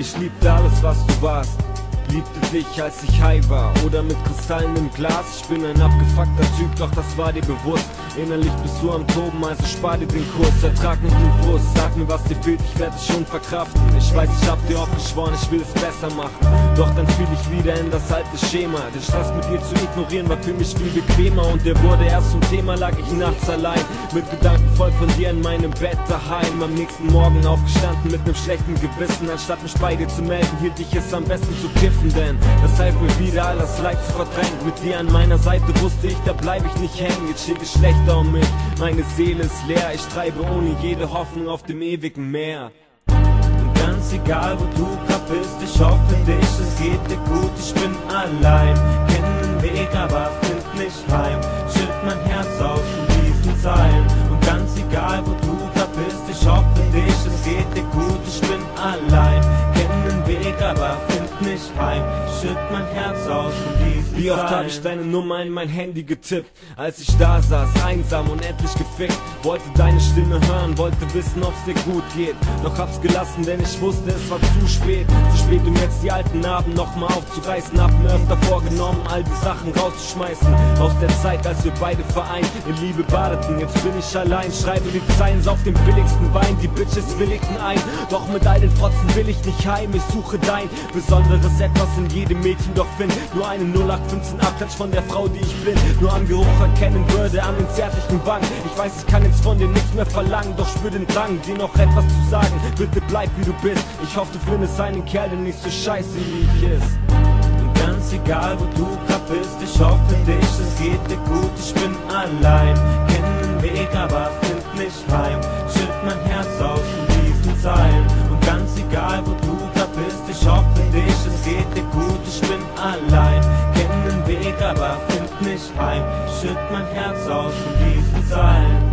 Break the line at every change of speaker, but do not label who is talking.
Ich liebte alles, was du warst. Liebte dich, als ich high war oder mit Kristallen im Glas. Ich bin ein abgefuckter Typ, doch das war dir bewusst. Innerlich bist du am Toben, also spar dir den Kurs. Ertrag nicht den Frust, sag mir, was dir fehlt, ich werde es schon verkraften. Ich weiß, ich hab dir auch geschworen, ich will es besser machen. Doch dann fiel ich wieder in das alte Schema. Den Stress mit dir zu ignorieren war für mich viel bequemer. Und der wurde erst zum Thema, lag ich nachts allein. Mit Gedanken voll von dir in meinem Bett daheim. Am nächsten Morgen aufgestanden mit nem schlechten Gewissen. Anstatt mich bei dir zu melden, hielt ich es am besten zu kiffen denn das half mir wieder alles Leid zu verdrängen. Mit dir an meiner Seite wusste ich, da bleib ich nicht hängen. Jetzt steht es mich, meine Seele ist leer. Ich treibe ohne jede Hoffnung auf dem ewigen Meer. Und ganz egal, wo du grad bist, ich hoffe dich, es geht dir gut, ich bin allein. Kenn den Weg, aber find nicht heim. Schütt mein Herz aus in diesen Zeilen. Nicht heim. Schütt mein Herz aus und Wie oft hab ich deine Nummer in mein Handy getippt, als ich da saß, einsam und endlich gefickt. Wollte deine Stimme hören, wollte wissen, ob's dir gut geht. Doch hab's gelassen, denn ich wusste, es war zu spät. Zu spät, um jetzt die alten Narben nochmal aufzureißen. Hab mir öfter vorgenommen, all die Sachen rauszuschmeißen. Aus der Zeit, als wir beide vereint in Liebe badeten. Jetzt bin ich allein, schreibe die Zeilen auf dem billigsten Wein. Die Bitches willigten ein, doch mit all den Fotzen will ich nicht heim. Ich suche dein besonderes Etwas in jedem Mädchen, doch find nur eine 0815 Abklatsch von der Frau, die ich bin. Nur am Geruch erkennen würde, an den zärtlichen Wangen. Ich weiß, ich kann jetzt von dir nichts mehr verlangen, doch spür den Drang, dir noch etwas zu sagen. Bitte bleib wie du bist. Ich hoffe, du findest einen Kerl, der nicht so scheiße wie ich ist. Und ganz egal, wo du grad bist, ich hoffe dich, es geht dir gut, ich bin allein. Kenn den Weg, aber find nicht heim. Schütt mein Herz aus aber find nicht heim. Schütt mein Herz aus in diesen Zeilen.